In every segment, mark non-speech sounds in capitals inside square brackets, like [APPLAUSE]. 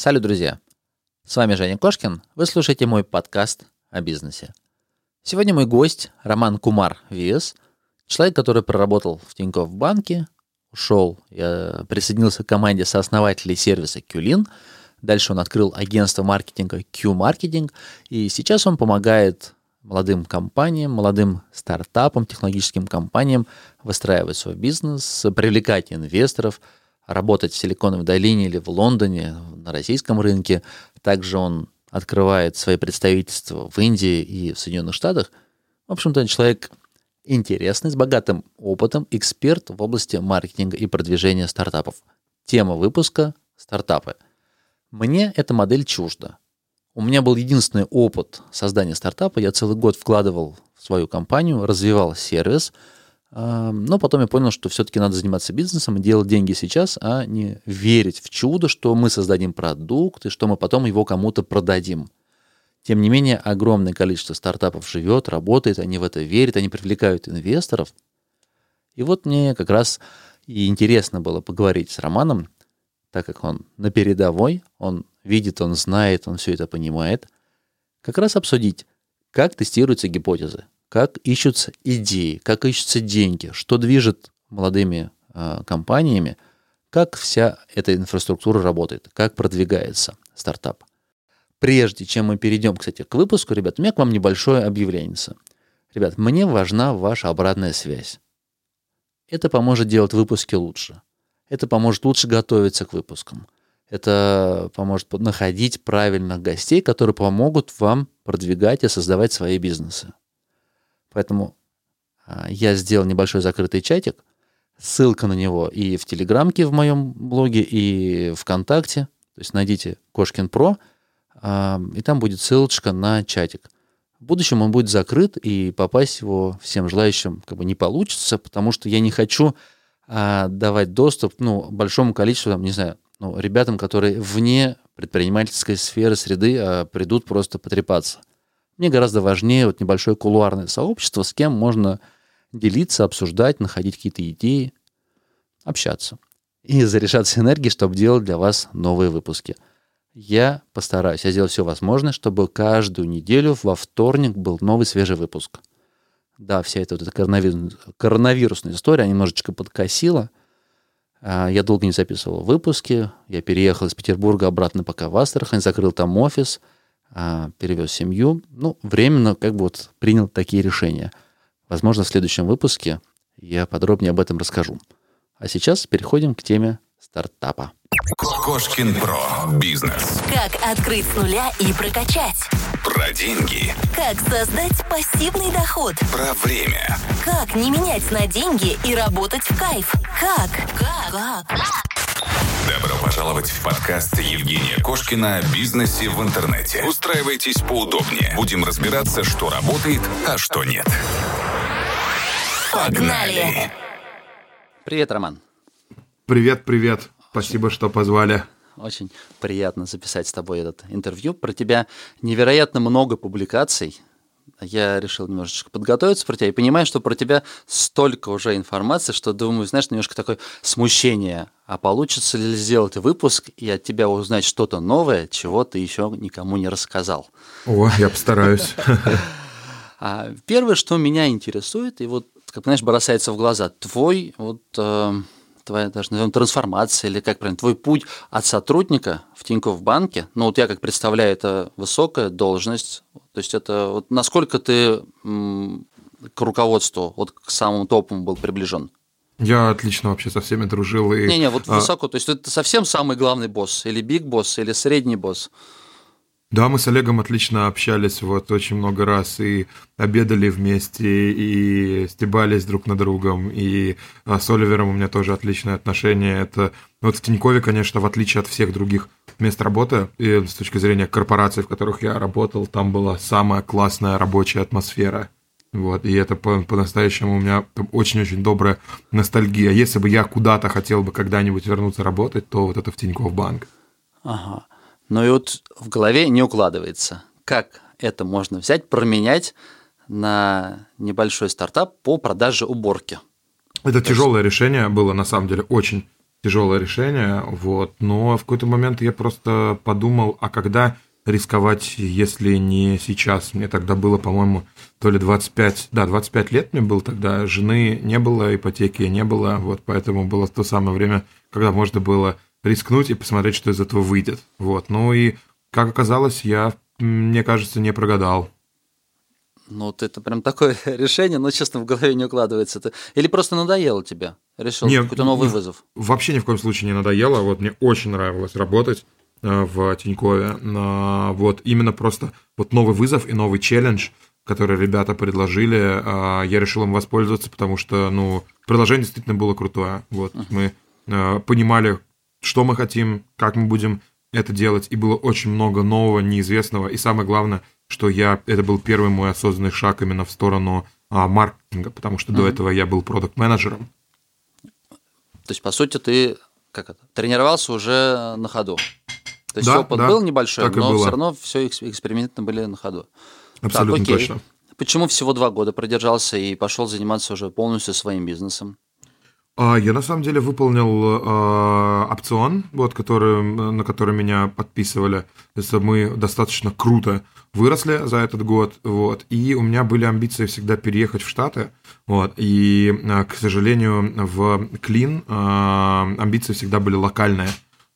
Салют, друзья! С вами Женя Кошкин. Вы слушаете мой подкаст о бизнесе. Сегодня мой гость Роман Кумар Виес, человек, который проработал в Тинькофф банке, ушел, я присоединился к команде сооснователей сервиса Qlin. Дальше он открыл агентство маркетинга Q-Marketing, и сейчас он помогает молодым компаниям, молодым стартапам, технологическим компаниям выстраивать свой бизнес, привлекать инвесторов, работать в Силиконовой долине или в Лондоне, на российском рынке. Также он открывает свои представительства в Индии и в Соединенных Штатах. В общем-то, человек интересный, с богатым опытом, эксперт в области маркетинга и продвижения стартапов. Тема выпуска – стартапы. Мне эта модель чужда. У меня был единственный опыт создания стартапа. Я целый год вкладывал в свою компанию, развивал сервис, но потом я понял, что все-таки надо заниматься бизнесом и делать деньги сейчас, а не верить в чудо, что мы создадим продукт и что мы потом его кому-то продадим. Тем не менее, огромное количество стартапов живет, работает, они в это верят, они привлекают инвесторов. И вот мне как раз и интересно было поговорить с Романом, так как он на передовой, он видит, он знает, он все это понимает, как раз обсудить, как тестируются гипотезы, как ищутся идеи, как ищутся деньги, что движет молодыми э, компаниями, как вся эта инфраструктура работает, как продвигается стартап. Прежде чем мы перейдем, кстати, к выпуску, ребят, у меня к вам небольшое объявление. Ребят, мне важна ваша обратная связь. Это поможет делать выпуски лучше. Это поможет лучше готовиться к выпускам. Это поможет находить правильных гостей, которые помогут вам продвигать и создавать свои бизнесы. Поэтому а, я сделал небольшой закрытый чатик. Ссылка на него и в Телеграмке в моем блоге, и ВКонтакте. То есть найдите Кошкин Про, а, и там будет ссылочка на чатик. В будущем он будет закрыт, и попасть его всем желающим как бы не получится, потому что я не хочу а, давать доступ ну, большому количеству, там, не знаю, ну, ребятам, которые вне предпринимательской сферы, среды придут просто потрепаться. Мне гораздо важнее вот небольшое кулуарное сообщество, с кем можно делиться, обсуждать, находить какие-то идеи, общаться. И заряжаться энергией, чтобы делать для вас новые выпуски. Я постараюсь, я сделаю все возможное, чтобы каждую неделю во вторник был новый свежий выпуск. Да, вся эта вот эта коронавирус, коронавирусная история немножечко подкосила. А, я долго не записывал выпуски. Я переехал из Петербурга обратно пока в Астрахань, закрыл там офис – перевез семью. Ну, временно как бы вот принял такие решения. Возможно, в следующем выпуске я подробнее об этом расскажу. А сейчас переходим к теме стартапа. Кошкин Про. Бизнес. Как открыть с нуля и прокачать. Про деньги. Как создать пассивный доход. Про время. Как не менять на деньги и работать в кайф. Как? Как? Как? Добро пожаловать в подкаст Евгения Кошкина о бизнесе в интернете. Устраивайтесь поудобнее. Будем разбираться, что работает, а что нет. Погнали! Привет, Роман. Привет, привет. Спасибо, что позвали. Очень приятно записать с тобой этот интервью. Про тебя невероятно много публикаций я решил немножечко подготовиться про тебя и понимаю, что про тебя столько уже информации, что думаю, знаешь, немножко такое смущение. А получится ли сделать выпуск и от тебя узнать что-то новое, чего ты еще никому не рассказал? О, я постараюсь. [LAUGHS] А первое, что меня интересует, и вот, как знаешь, бросается в глаза, твой вот э, твоя даже назовем трансформация или как правильно, твой путь от сотрудника в Тинькофф банке, ну вот я как представляю, это высокая должность, то есть это вот насколько ты к руководству, вот к самому топам был приближен? Я отлично вообще со всеми дружил. И, Не-не, вот а... высоко, то есть это совсем самый главный босс, или биг босс, или средний босс? Да, мы с Олегом отлично общались вот очень много раз и обедали вместе, и стебались друг на другом, и а, с Оливером у меня тоже отличные отношения. Это вот в Тинькове, конечно, в отличие от всех других мест работы, и с точки зрения корпораций, в которых я работал, там была самая классная рабочая атмосфера. Вот, и это по- по-настоящему у меня очень-очень добрая ностальгия. Если бы я куда-то хотел бы когда-нибудь вернуться работать, то вот это в Тинькофф банк. Ага. Но и вот в голове не укладывается, как это можно взять, променять на небольшой стартап по продаже уборки. Это То тяжелое есть... решение было, на самом деле, очень тяжелое решение, вот. Но в какой-то момент я просто подумал, а когда рисковать, если не сейчас? Мне тогда было, по-моему, то ли 25, да, 25 лет мне было тогда, жены не было, ипотеки не было, вот, поэтому было то самое время, когда можно было рискнуть и посмотреть, что из этого выйдет, вот. Ну и, как оказалось, я, мне кажется, не прогадал. Ну, вот это прям такое [LAUGHS] решение, но, честно, в голове не укладывается. Это... Или просто надоело тебе? Решил не, какой-то новый не, вызов? Вообще ни в коем случае не надоело. Вот мне очень нравилось работать э, в Тинькове. Вот именно просто вот новый вызов и новый челлендж, который ребята предложили, э, я решил им воспользоваться, потому что, ну, предложение действительно было крутое. Вот uh-huh. мы э, понимали, что мы хотим, как мы будем это делать, и было очень много нового, неизвестного, и самое главное – что я это был первый мой осознанный шаг именно в сторону а, маркетинга, потому что mm-hmm. до этого я был продукт-менеджером. То есть, по сути, ты как это, тренировался уже на ходу. То есть да, опыт да, был небольшой, но все равно все эксперименты были на ходу. Абсолютно так, точно. Почему всего два года продержался и пошел заниматься уже полностью своим бизнесом? А, я на самом деле выполнил э, опцион, вот, который, на который меня подписывали. То есть мы достаточно круто выросли за этот год, вот, и у меня были амбиции всегда переехать в Штаты, вот, и, э, к сожалению, в Клин э, амбиции всегда были локальные.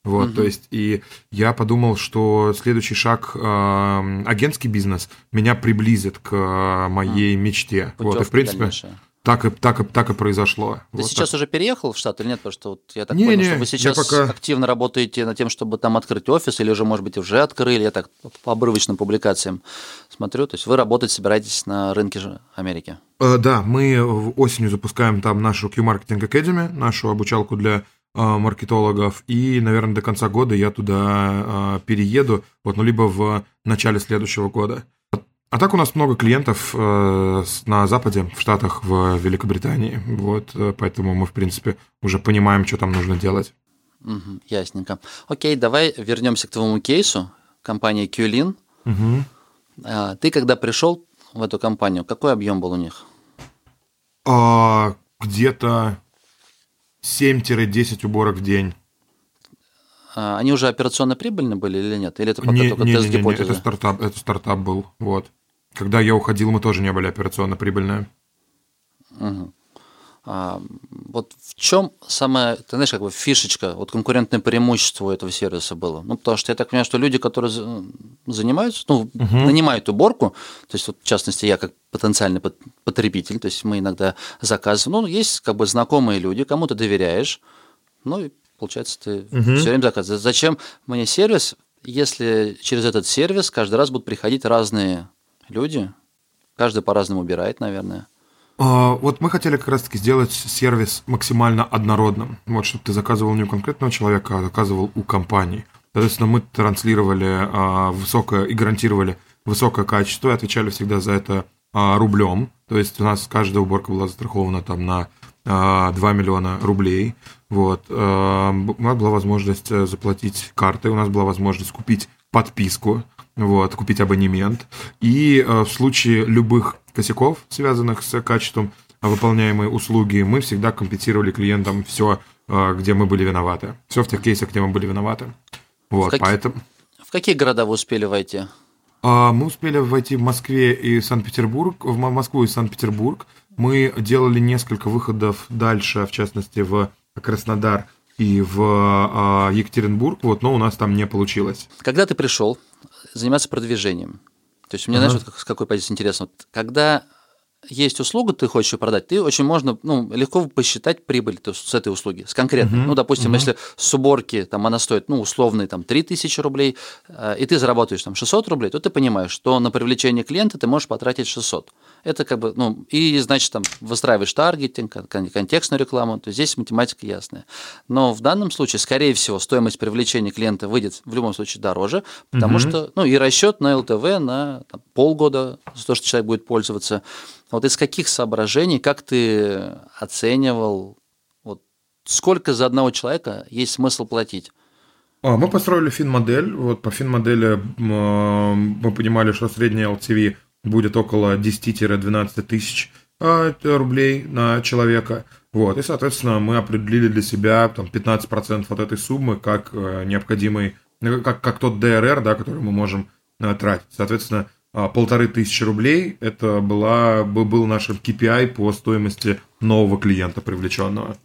Вот, угу. то есть, и я подумал, что следующий шаг э, агентский бизнес меня приблизит к моей а, мечте. Вот, и в принципе, дальнейшая так и, так и, так и произошло. Ты вот сейчас так. уже переехал в штат или нет? Потому что вот я так не, понял, не, что вы сейчас пока... активно работаете над тем, чтобы там открыть офис, или уже, может быть, уже открыли, я так по обрывочным публикациям смотрю. То есть вы работать собираетесь на рынке же Америки? Э, да, мы осенью запускаем там нашу Q-Marketing Academy, нашу обучалку для э, маркетологов, и, наверное, до конца года я туда э, перееду, вот, ну, либо в начале следующего года. А так у нас много клиентов э, на Западе, в Штатах, в Великобритании. Вот, э, поэтому мы, в принципе, уже понимаем, что там нужно делать. Угу, ясненько. Окей, давай вернемся к твоему кейсу, компании Qlin. Угу. Ты когда пришел в эту компанию, какой объем был у них? А, где-то 7-10 уборок в день. А, они уже операционно прибыльны были или нет? Или это пока не, только не, тест гипотезы? Не, не, это стартап, это стартап был, вот. Когда я уходил, мы тоже не были операционно прибыльные. Угу. А, вот в чем самая, ты знаешь, как бы фишечка, вот конкурентное преимущество этого сервиса было? Ну, потому что я так понимаю, что люди, которые занимаются, ну, угу. нанимают уборку, то есть, вот, в частности, я как потенциальный потребитель, то есть мы иногда заказываем, ну, есть как бы знакомые люди, кому ты доверяешь, ну, и получается, ты угу. все время заказываешь. Зачем мне сервис, если через этот сервис каждый раз будут приходить разные люди. Каждый по-разному убирает, наверное. А, вот мы хотели как раз-таки сделать сервис максимально однородным. Вот, чтобы ты заказывал не у конкретного человека, а заказывал у компании. Соответственно, мы транслировали а, высокое и гарантировали высокое качество и отвечали всегда за это а, рублем. То есть у нас каждая уборка была застрахована там на 2 миллиона рублей. Вот. У нас была возможность э, заплатить картой, у нас была возможность купить подписку вот, купить абонемент. И э, в случае любых косяков, связанных с качеством выполняемой услуги, мы всегда компенсировали клиентам все, э, где мы были виноваты. Все в тех кейсах, где мы были виноваты. Вот, в какие, поэтому... В какие города вы успели войти? А, мы успели войти в Москве и Санкт-Петербург, в Москву и Санкт-Петербург. Мы делали несколько выходов дальше, в частности, в Краснодар и в а, Екатеринбург, вот, но у нас там не получилось. Когда ты пришел заниматься продвижением? То есть мне, ага. знаешь, вот с какой позиции интересно? Вот, когда есть услуга, ты хочешь ее продать, ты очень можно, ну, легко посчитать прибыль с этой услуги, с конкретной. Uh-huh, ну, допустим, uh-huh. если с уборки там она стоит, ну, условные там 3000 рублей, э, и ты заработаешь там 600 рублей, то ты понимаешь, что на привлечение клиента ты можешь потратить 600. Это как бы, ну, и, значит, там выстраиваешь таргетинг, контекстную рекламу, то здесь математика ясная. Но в данном случае, скорее всего, стоимость привлечения клиента выйдет в любом случае дороже, потому uh-huh. что, ну, и расчет на ЛТВ на там, полгода за то, что человек будет пользоваться, вот из каких соображений, как ты оценивал, вот сколько за одного человека есть смысл платить? А, мы построили фин-модель. Вот по фин-модели мы понимали, что средняя LTV будет около 10-12 тысяч рублей на человека. Вот, и, соответственно, мы определили для себя там, 15% от этой суммы как необходимый, как, как тот ДРР, да, который мы можем тратить. Соответственно, полторы тысячи рублей это была, был нашим KPI по стоимости нового клиента привлеченного.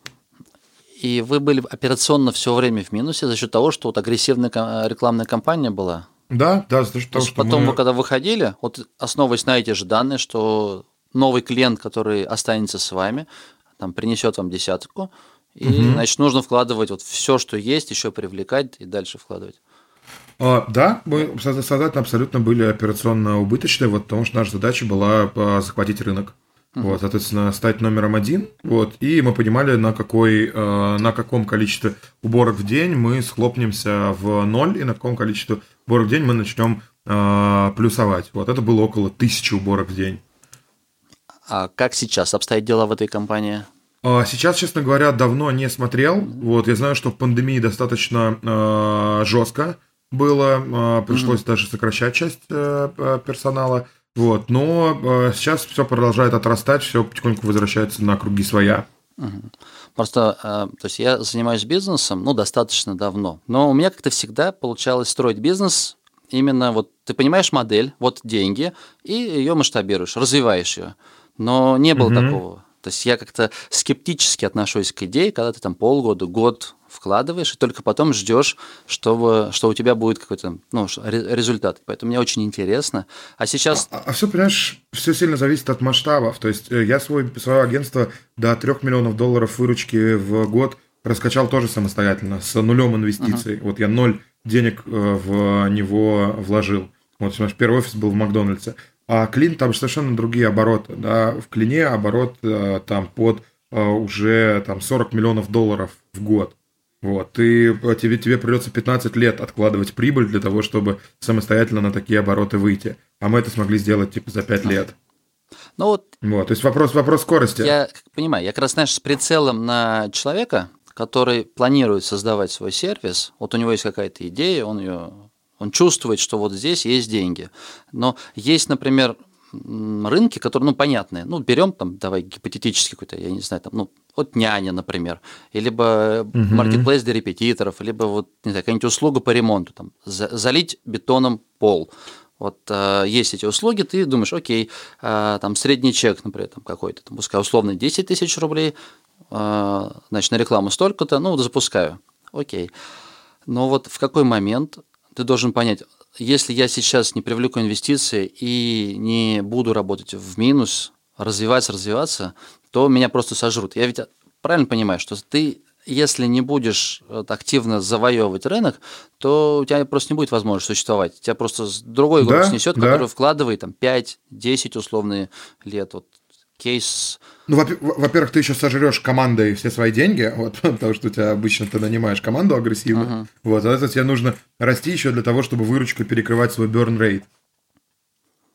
И вы были операционно все время в минусе за счет того, что вот агрессивная рекламная кампания была? Да, да, за счет того, что потом мы... вы когда выходили, вот основываясь на эти же данные, что новый клиент, который останется с вами, там принесет вам десятку, и, угу. значит, нужно вкладывать вот все, что есть, еще привлекать и дальше вкладывать. А, да, мы сознательно абсолютно были операционно убыточны, вот, потому что наша задача была а, захватить рынок. Uh-huh. Вот, соответственно, стать номером один. Вот, и мы понимали, на, какой, э, на каком количестве уборок в день мы схлопнемся в ноль, и на каком количестве уборок в день мы начнем э, плюсовать. Вот, это было около тысячи уборок в день. А как сейчас обстоят дела в этой компании? А сейчас, честно говоря, давно не смотрел. Вот, я знаю, что в пандемии достаточно э, жестко было, э, пришлось mm-hmm. даже сокращать часть э, персонала. Вот, но э, сейчас все продолжает отрастать, все потихоньку возвращается на круги своя. Просто, то есть я занимаюсь бизнесом, ну, достаточно давно, но у меня как-то всегда получалось строить бизнес именно вот ты понимаешь модель, вот деньги, и ее масштабируешь, развиваешь ее. Но не было угу. такого. То есть я как-то скептически отношусь к идее, когда ты там полгода, год вкладываешь, и только потом ждешь, чтобы, что у тебя будет какой-то ну, результат. Поэтому мне очень интересно. А сейчас... А, а все, понимаешь, все сильно зависит от масштабов. То есть э, я свой, свое агентство до 3 миллионов долларов выручки в год раскачал тоже самостоятельно, с нулем инвестиций. Uh-huh. Вот я ноль денег э, в него вложил. Вот, наш первый офис был в Макдональдсе. А клин там совершенно другие обороты. Да? В клине оборот э, там под уже там 40 миллионов долларов в год. Вот, ты, а тебе, тебе придется 15 лет откладывать прибыль для того, чтобы самостоятельно на такие обороты выйти. А мы это смогли сделать типа за 5 лет. Ну вот, вот, то есть вопрос, вопрос скорости. Я понимаю, я как раз, знаешь, с прицелом на человека, который планирует создавать свой сервис, вот у него есть какая-то идея, он ее он чувствует, что вот здесь есть деньги. Но есть, например, рынки, которые, ну, понятные. Ну, берем там, давай гипотетически какой-то, я не знаю, там, ну, вот няня, например, либо угу. маркетплейс для репетиторов, либо вот, не знаю, какая-нибудь услуга по ремонту, там, за, залить бетоном пол. Вот э, есть эти услуги, ты думаешь, окей, э, там средний чек, например, там какой-то, там, пускай условно 10 тысяч рублей, э, значит, на рекламу столько-то, ну, запускаю, окей. Но вот в какой момент ты должен понять, если я сейчас не привлеку инвестиции и не буду работать в минус, развиваться, развиваться, то меня просто сожрут. Я ведь правильно понимаю, что ты если не будешь активно завоевывать рынок, то у тебя просто не будет возможности существовать. Тебя просто другой игрок да, снесет, да. который вкладывает там 5-10 условные лет. Вот кейс. Ну, во-первых, ты еще сожрешь командой все свои деньги, [LAUGHS] вот, потому что у тебя обычно ты нанимаешь команду агрессивно. Uh-huh. Вот, а это тебе нужно расти еще для того, чтобы выручкой перекрывать свой burn rate.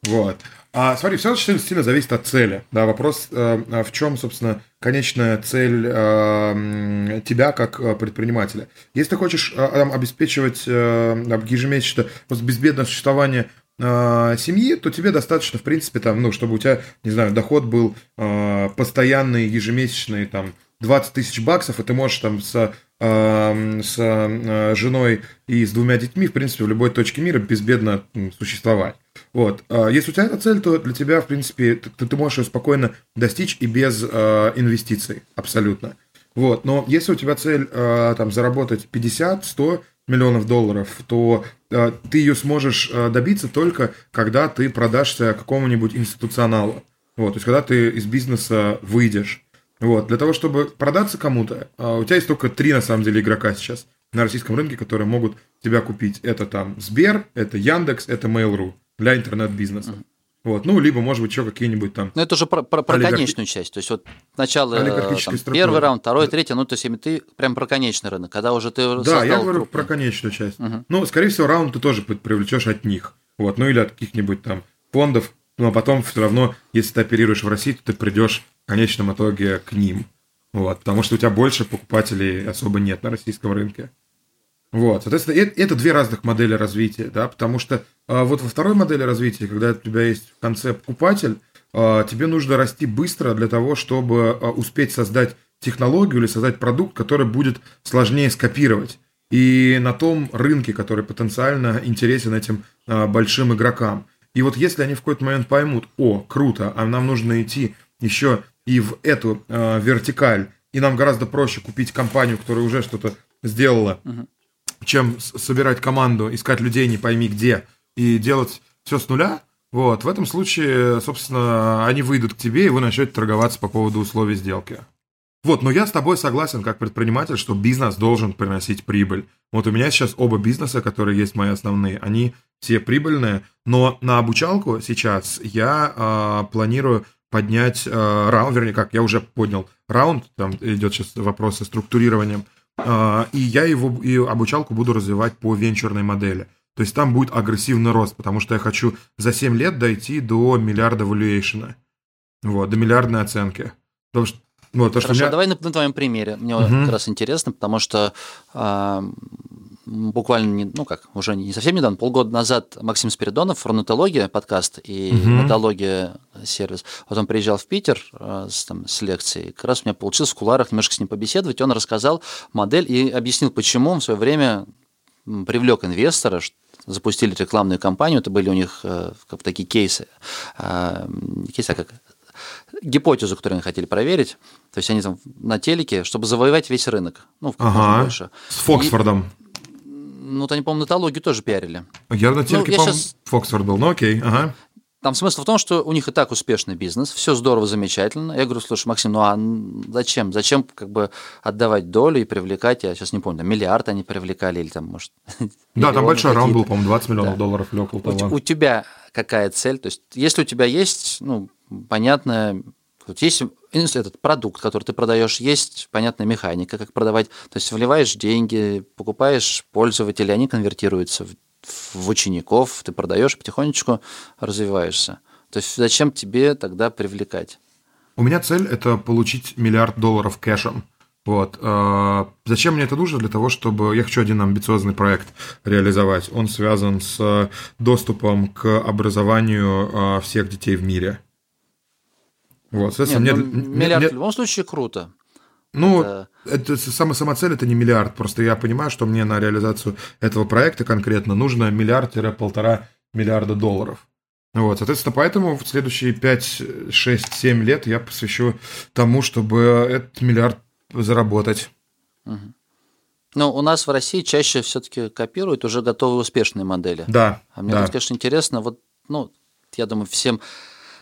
Вот. А смотри, все очень сильно зависит от цели. Да, вопрос э, в чем, собственно, конечная цель э, тебя как э, предпринимателя. Если ты хочешь э, обеспечивать э, ежемесячно безбедное существование э, семьи, то тебе достаточно, в принципе, там, ну, чтобы у тебя, не знаю, доход был э, постоянный, ежемесячный, там, 20 тысяч баксов, и ты можешь там с, э, с э, женой и с двумя детьми, в принципе, в любой точке мира безбедно существовать. Вот. Если у тебя эта цель, то для тебя, в принципе, ты, ты можешь ее спокойно достичь и без э, инвестиций, абсолютно. Вот. Но если у тебя цель э, там, заработать 50-100 миллионов долларов, то ты ее сможешь э, добиться только, когда ты продашься какому-нибудь институционалу. Вот, то есть, когда ты из бизнеса выйдешь. Вот, для того, чтобы продаться кому-то, э, у тебя есть только три, на самом деле, игрока сейчас на российском рынке, которые могут тебя купить. Это там Сбер, это Яндекс, это Mail.ru для интернет-бизнеса. Вот, ну, либо, может быть, еще какие-нибудь там... Ну, это уже про, про, про олигарх... конечную часть. То есть, вот сначала там, первый раунд, второй, третий, ну, то есть, ты прям про конечный рынок, когда уже ты Да, я говорю крупный. про конечную часть. Угу. Ну, скорее всего, раунд ты тоже привлечешь от них. Вот, ну, или от каких-нибудь там фондов, но потом все равно, если ты оперируешь в России, то ты придешь в конечном итоге к ним. Вот, потому что у тебя больше покупателей особо нет на российском рынке. Вот, соответственно, это, это две разных модели развития, да, потому что а, вот во второй модели развития, когда у тебя есть в конце покупатель, а, тебе нужно расти быстро для того, чтобы а, успеть создать технологию или создать продукт, который будет сложнее скопировать. И на том рынке, который потенциально интересен этим а, большим игрокам. И вот если они в какой-то момент поймут, о, круто, а нам нужно идти еще и в эту э, вертикаль, и нам гораздо проще купить компанию, которая уже что-то сделала, угу. Чем собирать команду, искать людей не пойми где, и делать все с нуля, вот, в этом случае, собственно, они выйдут к тебе, и вы начнете торговаться по поводу условий сделки. Вот, но я с тобой согласен, как предприниматель, что бизнес должен приносить прибыль. Вот у меня сейчас оба бизнеса, которые есть мои основные, они все прибыльные, но на обучалку сейчас я э, планирую поднять э, раунд, вернее, как я уже поднял раунд, там идет сейчас вопрос со структурированием, и я его и обучалку буду развивать по венчурной модели. То есть там будет агрессивный рост, потому что я хочу за 7 лет дойти до миллиарда валюэйшена. Вот, до миллиардной оценки. Потому что вот, то, Хорошо, что меня... давай на, на твоем примере. Мне угу. как раз интересно, потому что э, буквально, не, ну как, уже не совсем недавно, полгода назад Максим Спиридонов, Ронатология подкаст и угу. Сервис, вот он приезжал в Питер э, с, там, с лекцией, как раз у меня получилось в куларах немножко с ним побеседовать, он рассказал модель и объяснил, почему он в свое время привлек инвестора, запустили рекламную кампанию, это были у них э, как такие кейсы, э, кейсы, а как гипотезу, которую они хотели проверить. То есть они там на телеке, чтобы завоевать весь рынок. Ну, в ага. больше. С Фоксфордом. И, ну, вот они, по-моему, натологию тоже пиарили. Я на телеке, ну, по-моему, сейчас... Фоксфорд был, ну окей, ага. Там смысл в том, что у них и так успешный бизнес, все здорово, замечательно. Я говорю, слушай, Максим, ну а зачем? Зачем как бы отдавать долю и привлекать, я сейчас не помню, там, миллиард они привлекали или там, может... [LAUGHS] Да, там большой раунд был, по-моему, 20 миллионов да. долларов или около того. У, у тебя какая цель? То есть, если у тебя есть, ну, понятно, вот есть этот продукт, который ты продаешь, есть понятная механика, как продавать. То есть вливаешь деньги, покупаешь пользователей, они конвертируются в в учеников, ты продаешь, потихонечку развиваешься. То есть зачем тебе тогда привлекать? У меня цель – это получить миллиард долларов кэшем. Вот. А, зачем мне это нужно? Для того, чтобы... Я хочу один амбициозный проект реализовать. Он связан с доступом к образованию а, всех детей в мире. Вот, Нет, мне, ну, миллиард мне, в любом случае круто. Ну, это, это сама, сама цель это не миллиард. Просто я понимаю, что мне на реализацию этого проекта конкретно нужно миллиард-полтора миллиарда долларов. Вот, соответственно, поэтому в следующие 5, 6, 7 лет я посвящу тому, чтобы этот миллиард заработать. Угу. Ну, у нас в России чаще все-таки копируют уже готовые успешные модели. Да. А мне, да. конечно, интересно, вот, ну, я думаю, всем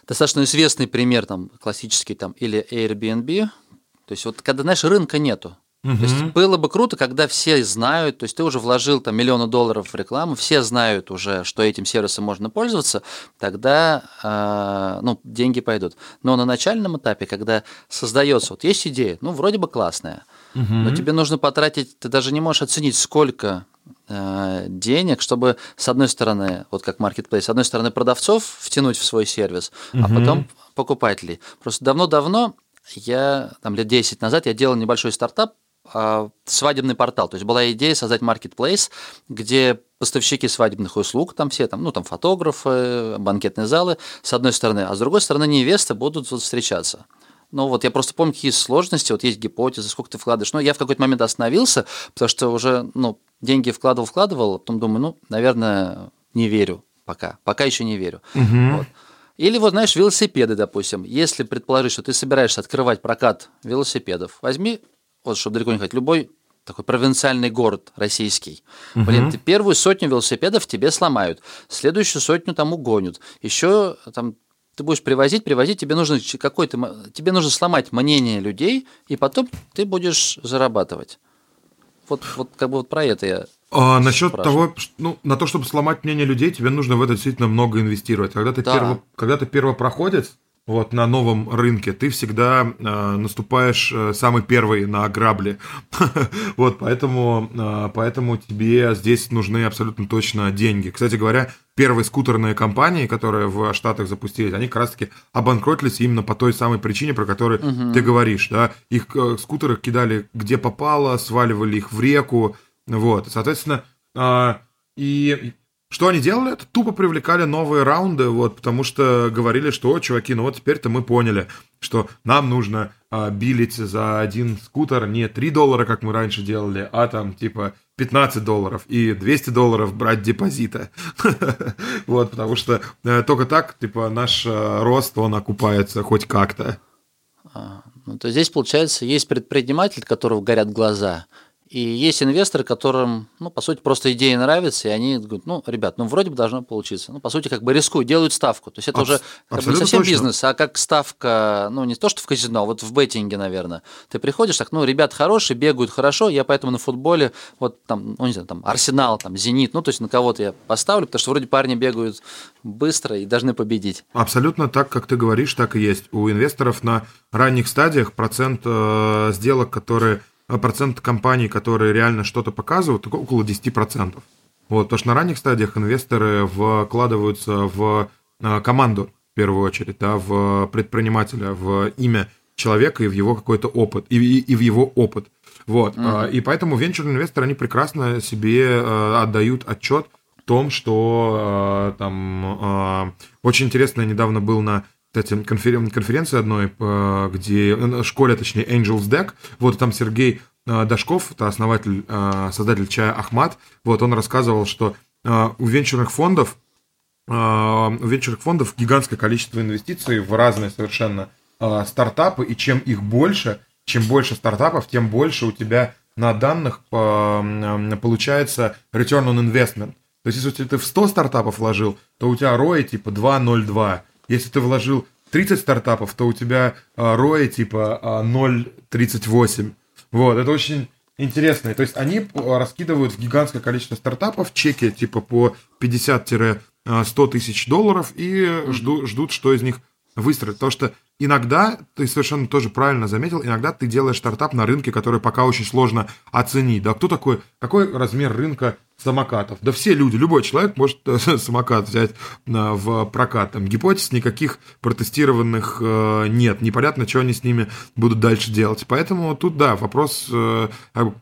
достаточно известный пример, там, классический, там, или Airbnb, то есть вот когда, знаешь, рынка нету. Угу. То есть было бы круто, когда все знают, то есть ты уже вложил там миллионы долларов в рекламу, все знают уже, что этим сервисом можно пользоваться, тогда э, ну, деньги пойдут. Но на начальном этапе, когда создается, вот есть идея, ну вроде бы классная, угу. но тебе нужно потратить, ты даже не можешь оценить, сколько денег, чтобы с одной стороны, вот как marketplace, с одной стороны продавцов втянуть в свой сервис, угу. а потом покупателей. Просто давно-давно я там лет 10 назад я делал небольшой стартап, а, свадебный портал. То есть была идея создать marketplace, где поставщики свадебных услуг, там все, там, ну, там фотографы, банкетные залы, с одной стороны, а с другой стороны невесты будут вот встречаться. Ну вот я просто помню, какие сложности, вот есть гипотезы, сколько ты вкладываешь. Но я в какой-то момент остановился, потому что уже, ну, деньги вкладывал, вкладывал, а потом думаю, ну, наверное, не верю пока, пока еще не верю. Угу. Вот. Или вот, знаешь, велосипеды, допустим. Если предположить, что ты собираешься открывать прокат велосипедов, возьми, вот чтобы далеко не ходить, любой такой провинциальный город российский. Угу. Блин, ты первую сотню велосипедов тебе сломают, следующую сотню там угонят. Еще там ты будешь привозить, привозить, тебе нужно какой-то, тебе нужно сломать мнение людей, и потом ты будешь зарабатывать. Вот, вот как бы вот про это я а, насчет того, ну, на то, чтобы сломать мнение людей, тебе нужно в это действительно много инвестировать. Когда ты, да. перво, когда ты первопроходец, вот на новом рынке ты всегда э, наступаешь э, самый первый на грабли. [LAUGHS] вот, поэтому, э, поэтому тебе здесь нужны абсолютно точно деньги. Кстати говоря, первые скутерные компании, которые в Штатах запустились, они как раз-таки обанкротились именно по той самой причине, про которую угу. ты говоришь. Да? Их э, скутеры кидали где попало, сваливали их в реку, вот, соответственно, э, и что они делали? Это тупо привлекали новые раунды, вот, потому что говорили, что, о, чуваки, ну вот теперь-то мы поняли, что нам нужно а, билить за один скутер не 3 доллара, как мы раньше делали, а там типа 15 долларов и 200 долларов брать депозита. [LAUGHS] Вот, потому что э, только так, типа, наш э, рост, он окупается хоть как-то. А, ну, то здесь, получается, есть предприниматель, которого горят глаза, и есть инвесторы, которым, ну, по сути, просто идея нравится, и они говорят, ну, ребят, ну, вроде бы должно получиться. Ну, по сути, как бы рискуют, делают ставку. То есть это Абс- уже как бы не совсем точно. бизнес, а как ставка, ну, не то, что в казино, а вот в беттинге, наверное. Ты приходишь, так, ну, ребят хорошие, бегают хорошо, я поэтому на футболе, вот там, ну, не знаю, там, Арсенал, там, Зенит, ну, то есть на кого-то я поставлю, потому что вроде парни бегают быстро и должны победить. Абсолютно так, как ты говоришь, так и есть. У инвесторов на ранних стадиях процент э, сделок, которые процент компаний, которые реально что-то показывают, около 10%. Вот, потому что на ранних стадиях инвесторы вкладываются в а, команду, в первую очередь, да, в предпринимателя, в имя человека и в его какой-то опыт, и, и, и в его опыт. Вот. Mm-hmm. И поэтому венчурные инвесторы, они прекрасно себе отдают отчет в том, что там очень интересно, я недавно был на кстати, конферен- конференции одной, э, где, э, школе, точнее, Angels Deck, вот там Сергей э, Дашков, это основатель, создатель чая Ахмат, вот он рассказывал, что у венчурных фондов у венчурных фондов гигантское количество инвестиций в разные совершенно стартапы, и чем их больше, чем больше стартапов, тем больше у тебя на данных получается return on investment. То есть, если ты в 100 стартапов вложил, то у тебя ROI типа 2.02. Если ты вложил 30 стартапов, то у тебя ROI типа 0.38. Вот, это очень интересно. То есть они раскидывают в гигантское количество стартапов чеки типа по 50-100 тысяч долларов и ждут, ждут, что из них выстрелит. Потому что иногда, ты совершенно тоже правильно заметил, иногда ты делаешь стартап на рынке, который пока очень сложно оценить. Да, кто такой, какой размер рынка самокатов? Да все люди, любой человек может э, [LAUGHS] самокат взять э, в прокат. Там гипотез никаких протестированных э, нет. Непонятно, что они с ними будут дальше делать. Поэтому тут, да, вопрос, у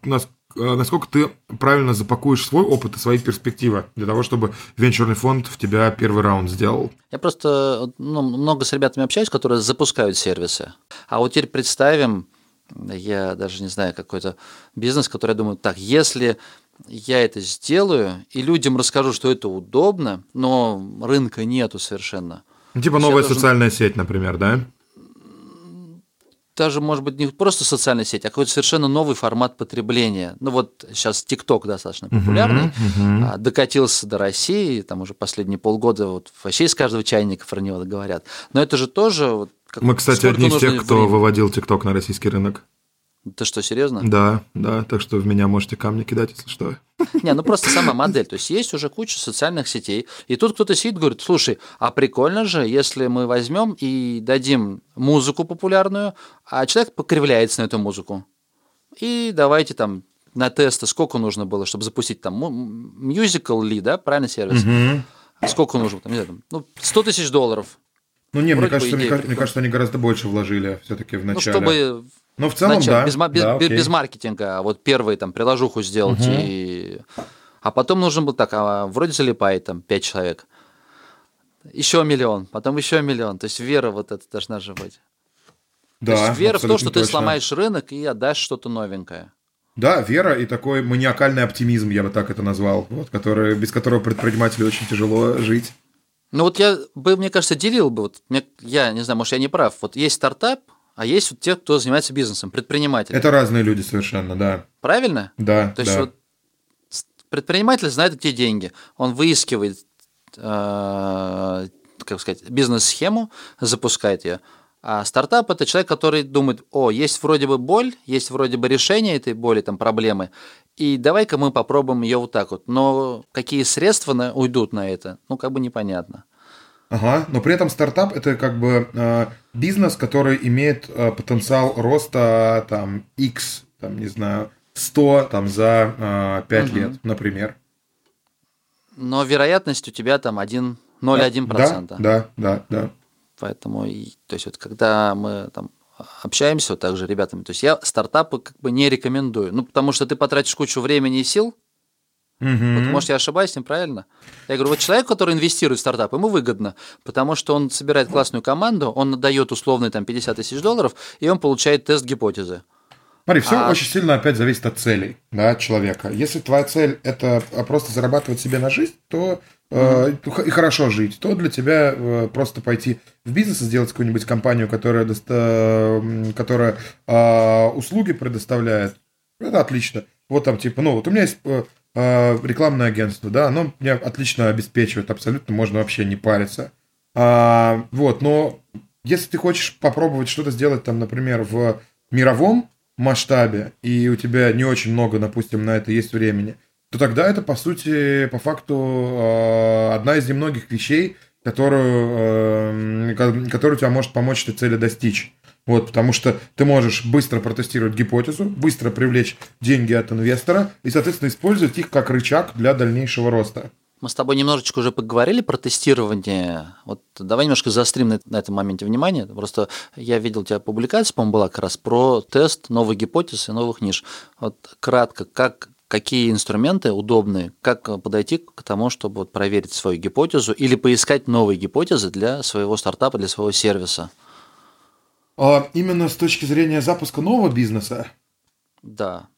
нас насколько ты правильно запакуешь свой опыт и свои перспективы для того, чтобы венчурный фонд в тебя первый раунд сделал? Я просто ну, много с ребятами общаюсь, которые запускают сервисы. А вот теперь представим, я даже не знаю, какой-то бизнес, который я думаю, так, если я это сделаю, и людям расскажу, что это удобно, но рынка нету совершенно. Типа новая должен... социальная сеть, например, да? Даже, может быть, не просто социальная сеть, а какой-то совершенно новый формат потребления. Ну вот сейчас ТикТок достаточно популярный, uh-huh, uh-huh. докатился до России, там уже последние полгода вот вообще из каждого чайника про него говорят. Но это же тоже... Вот, как, Мы, кстати, одни из тех, кто время? выводил ТикТок на российский рынок. Ты что, серьезно? Да, да, так что в меня можете камни кидать, если что. Не, ну просто сама модель. То есть есть уже куча социальных сетей, и тут кто-то сидит и говорит, слушай, а прикольно же, если мы возьмем и дадим музыку популярную, а человек покривляется на эту музыку. И давайте там на тесты, сколько нужно было, чтобы запустить там мюзикл ли, да, правильно сервис? Угу. Сколько нужно, там, не знаю, ну, 100 тысяч долларов. Ну, не, мне кажется, мне, мне кажется, они гораздо больше вложили все-таки в начале. Ну, чтобы ну, в целом, начать, да. Без, без, да, без, маркетинга, а вот первый там приложуху сделать. Угу. И... А потом нужно было так, а вроде залипает там 5 человек. Еще миллион, потом еще миллион. То есть вера вот эта должна же быть. Да, То есть вера в то, что точно. ты сломаешь рынок и отдашь что-то новенькое. Да, вера и такой маниакальный оптимизм, я бы так это назвал, вот, который, без которого предпринимателю очень тяжело жить. Ну вот я бы, мне кажется, делил бы, вот, я не знаю, может, я не прав, вот есть стартап, а есть вот те, кто занимается бизнесом, предприниматели. Это разные люди совершенно, да. Правильно? Да. То есть да. вот предприниматель знает, где деньги. Он выискивает, э, как сказать, бизнес-схему, запускает ее. А стартап это человек, который думает, о, есть вроде бы боль, есть вроде бы решение этой боли, там проблемы, и давай-ка мы попробуем ее вот так вот. Но какие средства на, уйдут на это, ну как бы непонятно. Ага, но при этом стартап это как бы э, бизнес, который имеет э, потенциал роста там X, там не знаю, 100 там за э, 5 угу. лет, например. Но вероятность у тебя там 1,01%. Да, да, да, да. Поэтому, то есть вот когда мы там общаемся вот так же ребятами, то есть я стартапы как бы не рекомендую, ну потому что ты потратишь кучу времени и сил, Угу. Вот, может, я ошибаюсь, неправильно? Я говорю, вот человек, который инвестирует в стартап, ему выгодно, потому что он собирает классную команду, он отдает условные там 50 тысяч долларов, и он получает тест гипотезы. Смотри, все а... очень сильно опять зависит от целей да, человека. Если твоя цель это просто зарабатывать себе на жизнь, то э, и хорошо жить, то для тебя э, просто пойти в бизнес и сделать какую-нибудь компанию, которая, доста... которая э, услуги предоставляет, это отлично. Вот там типа, ну вот у меня есть э, э рекламное агентство, да, оно меня отлично обеспечивает, абсолютно можно вообще не париться. А, вот, но если ты хочешь попробовать что-то сделать там, например, в мировом масштабе, и у тебя не очень много, допустим, на это есть времени, то тогда это, по сути, по факту, э, одна из немногих вещей, которую, э, которая тебя может помочь этой цели достичь. Вот, потому что ты можешь быстро протестировать гипотезу, быстро привлечь деньги от инвестора и, соответственно, использовать их как рычаг для дальнейшего роста. Мы с тобой немножечко уже поговорили про тестирование. Вот давай немножко заострим на, на этом моменте внимание. Просто я видел у тебя публикация, по-моему, была как раз про тест новых гипотез и новых ниш. Вот кратко, как какие инструменты удобные, как подойти к тому, чтобы вот проверить свою гипотезу или поискать новые гипотезы для своего стартапа, для своего сервиса? А именно с точки зрения запуска нового бизнеса? Да.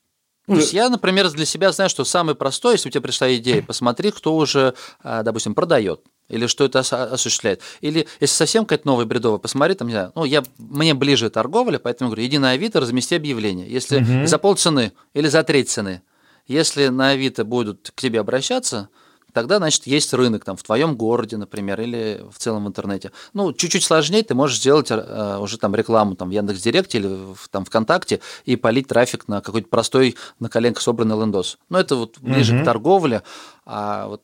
То есть я, например, для себя знаю, что самый простой, если у тебя пришла идея, [CLEARS THROAT] посмотри, кто уже, а, допустим, продает или что это осуществляет. Или если совсем какая-то новая бредовая, посмотри, там, не знаю, ну, я, мне ближе торговля, поэтому говорю, иди на Авито, размести объявление. Если угу. за полцены или за треть цены, если на Авито будут к тебе обращаться, тогда, значит, есть рынок там в твоем городе, например, или в целом в интернете. Ну, чуть-чуть сложнее, ты можешь сделать э, уже там рекламу там в Яндекс.Директе или в, там ВКонтакте и полить трафик на какой-то простой на коленках собранный лендос. Но это вот ближе угу. к торговле, а вот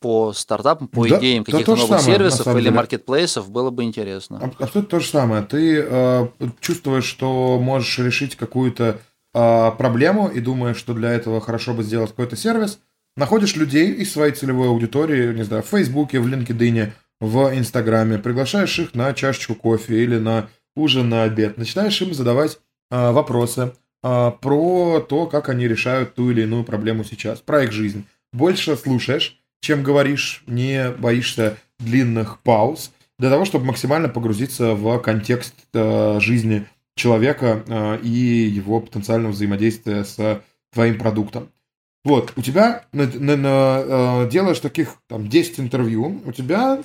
по стартапам, по да, идеям каких-то новых самое, сервисов или маркетплейсов было бы интересно. А, абсолютно то же самое. Ты э, чувствуешь, что можешь решить какую-то э, проблему и думаешь, что для этого хорошо бы сделать какой-то сервис, Находишь людей из своей целевой аудитории, не знаю, в Фейсбуке, в LinkedIn, в Инстаграме, приглашаешь их на чашечку кофе или на ужин, на обед, начинаешь им задавать а, вопросы а, про то, как они решают ту или иную проблему сейчас, про их жизнь. Больше слушаешь, чем говоришь, не боишься длинных пауз, для того, чтобы максимально погрузиться в контекст а, жизни человека а, и его потенциального взаимодействия с твоим продуктом. Вот, у тебя на, на, на, э, делаешь таких там 10 интервью, у тебя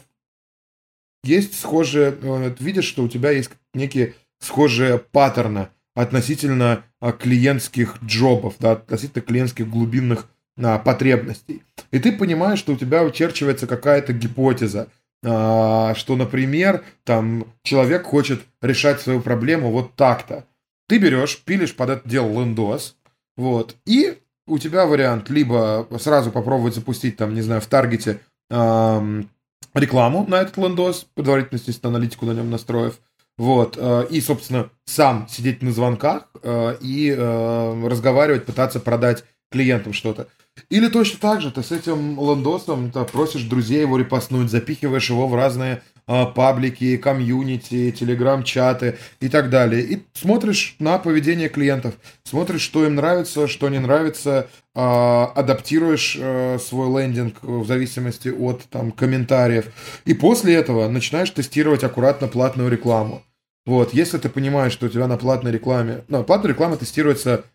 есть схожие, э, видишь, что у тебя есть некие схожие паттерны относительно э, клиентских джобов, да, относительно клиентских глубинных а, потребностей. И ты понимаешь, что у тебя очерчивается какая-то гипотеза, а, что, например, там человек хочет решать свою проблему вот так-то. Ты берешь, пилишь под это дело лендос, вот, и у тебя вариант либо сразу попробовать запустить, там, не знаю, в таргете эм, рекламу на этот лендос, предварительно, естественно, аналитику на нем настроив, вот, э, и, собственно, сам сидеть на звонках э, и э, разговаривать, пытаться продать клиентам что-то. Или точно так же ты с этим лендосом ты просишь друзей его репостнуть, запихиваешь его в разные а, паблики, комьюнити, телеграм-чаты и так далее. И смотришь на поведение клиентов, смотришь, что им нравится, что не нравится, а, адаптируешь э, свой лендинг в зависимости от там, комментариев. И после этого начинаешь тестировать аккуратно платную рекламу. Вот, если ты понимаешь, что у тебя на платной рекламе... Ну, платная реклама тестируется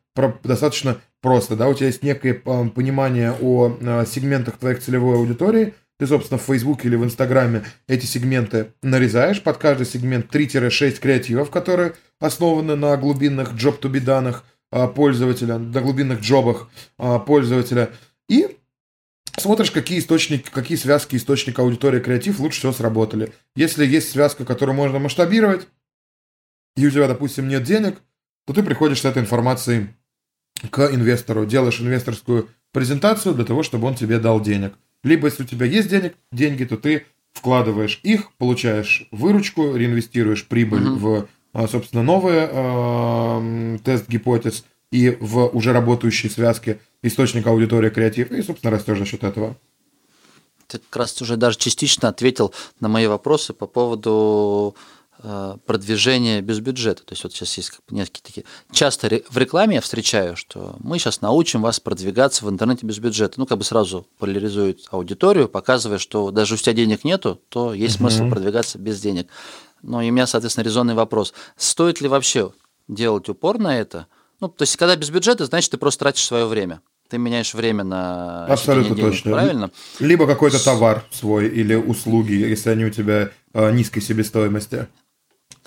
достаточно просто, да, у тебя есть некое понимание о а, сегментах твоих целевой аудитории – ты, собственно, в Фейсбуке или в Инстаграме эти сегменты нарезаешь. Под каждый сегмент 3-6 креативов, которые основаны на глубинных job-to-be данных а, пользователя, на глубинных джобах пользователя. И смотришь, какие источники, какие связки источника аудитории креатив лучше всего сработали. Если есть связка, которую можно масштабировать, и у тебя, допустим, нет денег, то ты приходишь с этой информацией к инвестору, делаешь инвесторскую презентацию для того, чтобы он тебе дал денег – либо, если у тебя есть денег, деньги, то ты вкладываешь их, получаешь выручку, реинвестируешь прибыль uh-huh. в, а, собственно, новые э, тест гипотез и в уже работающие связки источник аудитории креатив, и, собственно, растешь за счет этого. Ты как раз уже даже частично ответил на мои вопросы по поводу продвижение без бюджета. То есть вот сейчас есть несколько такие... Часто в рекламе я встречаю, что мы сейчас научим вас продвигаться в интернете без бюджета. Ну, как бы сразу поляризует аудиторию, показывая, что даже у тебя денег нету, то есть смысл продвигаться без денег. Но и у меня, соответственно, резонный вопрос. Стоит ли вообще делать упор на это? Ну, то есть, когда без бюджета, значит, ты просто тратишь свое время. Ты меняешь время на Абсолютно денег, точно. Правильно? Либо какой-то товар свой или услуги, если они у тебя э, низкой себестоимости.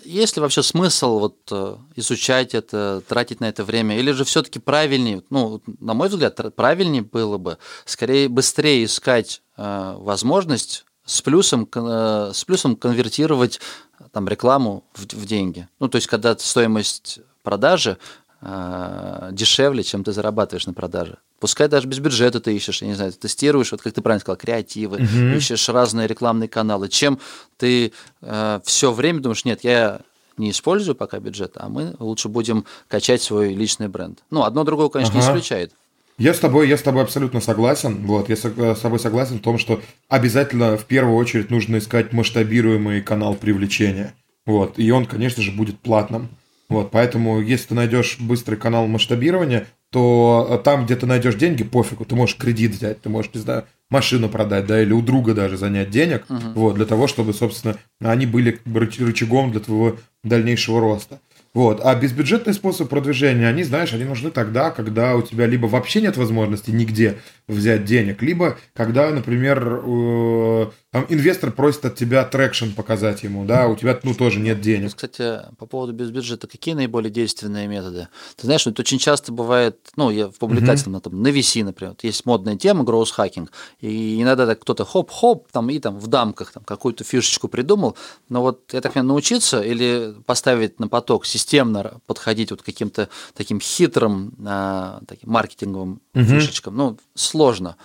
Есть ли вообще смысл вот э, изучать это, тратить на это время, или же все-таки правильнее, ну, на мой взгляд, правильнее было бы скорее быстрее искать э, возможность с плюсом, э, с плюсом конвертировать там рекламу в, в деньги. Ну, то есть, когда стоимость продажи э, дешевле, чем ты зарабатываешь на продаже. Пускай даже без бюджета ты ищешь, я не знаю, тестируешь, вот как ты правильно сказал, креативы, угу. ищешь разные рекламные каналы, чем ты э, все время думаешь, нет, я не использую пока бюджет, а мы лучше будем качать свой личный бренд. Ну, одно другого, конечно, ага. не исключает. Я с тобой, я с тобой абсолютно согласен. Вот, я с тобой согласен в том, что обязательно в первую очередь нужно искать масштабируемый канал привлечения. Вот, и он, конечно же, будет платным. Вот, поэтому, если ты найдешь быстрый канал масштабирования, то там, где ты найдешь деньги, пофигу, ты можешь кредит взять, ты можешь, не знаю, машину продать, да, или у друга даже занять денег, uh-huh. вот, для того, чтобы, собственно, они были рычагом для твоего дальнейшего роста. Вот. А безбюджетный способ продвижения, они, знаешь, они нужны тогда, когда у тебя либо вообще нет возможности нигде взять денег, либо когда, например, э, там инвестор просит от тебя traction показать ему, да, у тебя, ну, тоже нет денег. Кстати, по поводу без бюджета, какие наиболее действенные методы? Ты знаешь, вот очень часто бывает, ну, я в публикации mm-hmm. на, там, на VC, например, вот есть модная тема hacking, и иногда так кто-то хоп-хоп, там, и там в дамках там какую-то фишечку придумал, но вот я так понимаю, научиться или поставить на поток, системно подходить вот каким-то таким хитрым а, таким маркетинговым mm-hmm. фишечкам, ну, сложно.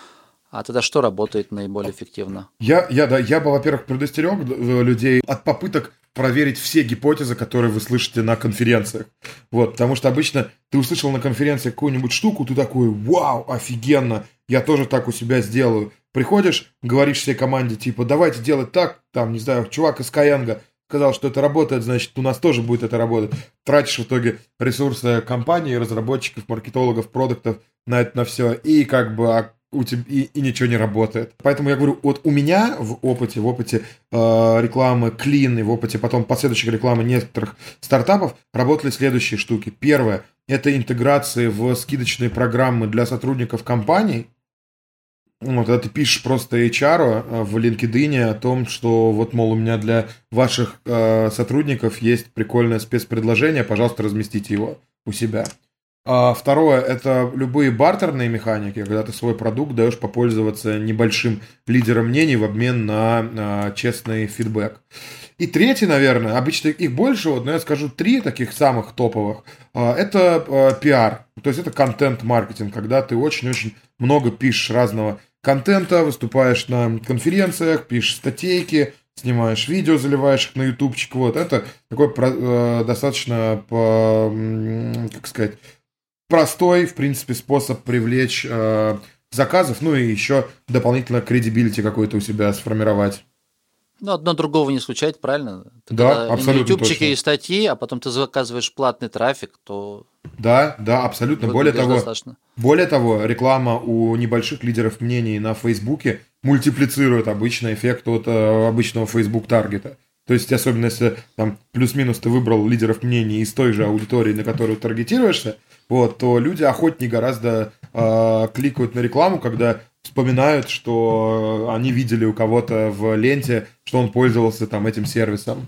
А тогда что работает наиболее эффективно? Я, я, да, я бы, во-первых, предостерег э, людей от попыток проверить все гипотезы, которые вы слышите на конференциях. Вот, потому что обычно ты услышал на конференции какую-нибудь штуку, ты такой, вау, офигенно, я тоже так у себя сделаю. Приходишь, говоришь всей команде, типа, давайте делать так, там, не знаю, чувак из Каянга сказал, что это работает, значит, у нас тоже будет это работать. Тратишь в итоге ресурсы компании, разработчиков, маркетологов, продуктов на это на все, и как бы а у тебя и, и ничего не работает. Поэтому я говорю, вот у меня в опыте, в опыте э, рекламы Clean и в опыте потом последующих рекламы некоторых стартапов работали следующие штуки. Первое – это интеграции в скидочные программы для сотрудников компаний. Вот, когда ты пишешь просто HR э, в LinkedIn о том, что вот, мол, у меня для ваших э, сотрудников есть прикольное спецпредложение, пожалуйста, разместите его у себя. А второе – это любые бартерные механики, когда ты свой продукт даешь попользоваться небольшим лидером мнений в обмен на, на честный фидбэк. И третий, наверное, обычно их больше, вот, но я скажу три таких самых топовых. А, это а, пиар, то есть это контент-маркетинг, когда ты очень-очень много пишешь разного контента, выступаешь на конференциях, пишешь статейки, снимаешь видео, заливаешь их на ютубчик. Вот это такой э, достаточно, по, как сказать, простой, в принципе, способ привлечь э, заказов, ну и еще дополнительно кредибилити какой-то у себя сформировать. Ну, одно другого не исключает, правильно? Ты да, абсолютно ютубчики и статьи, а потом ты заказываешь платный трафик, то... Да, да, абсолютно. Более того, достаточно. более того, реклама у небольших лидеров мнений на Фейсбуке мультиплицирует обычный эффект от э, обычного Facebook таргета. То есть, особенно если там плюс-минус ты выбрал лидеров мнений из той же аудитории, на которую таргетируешься, вот, то люди охотнее гораздо э, кликают на рекламу, когда вспоминают, что они видели у кого-то в ленте, что он пользовался там этим сервисом.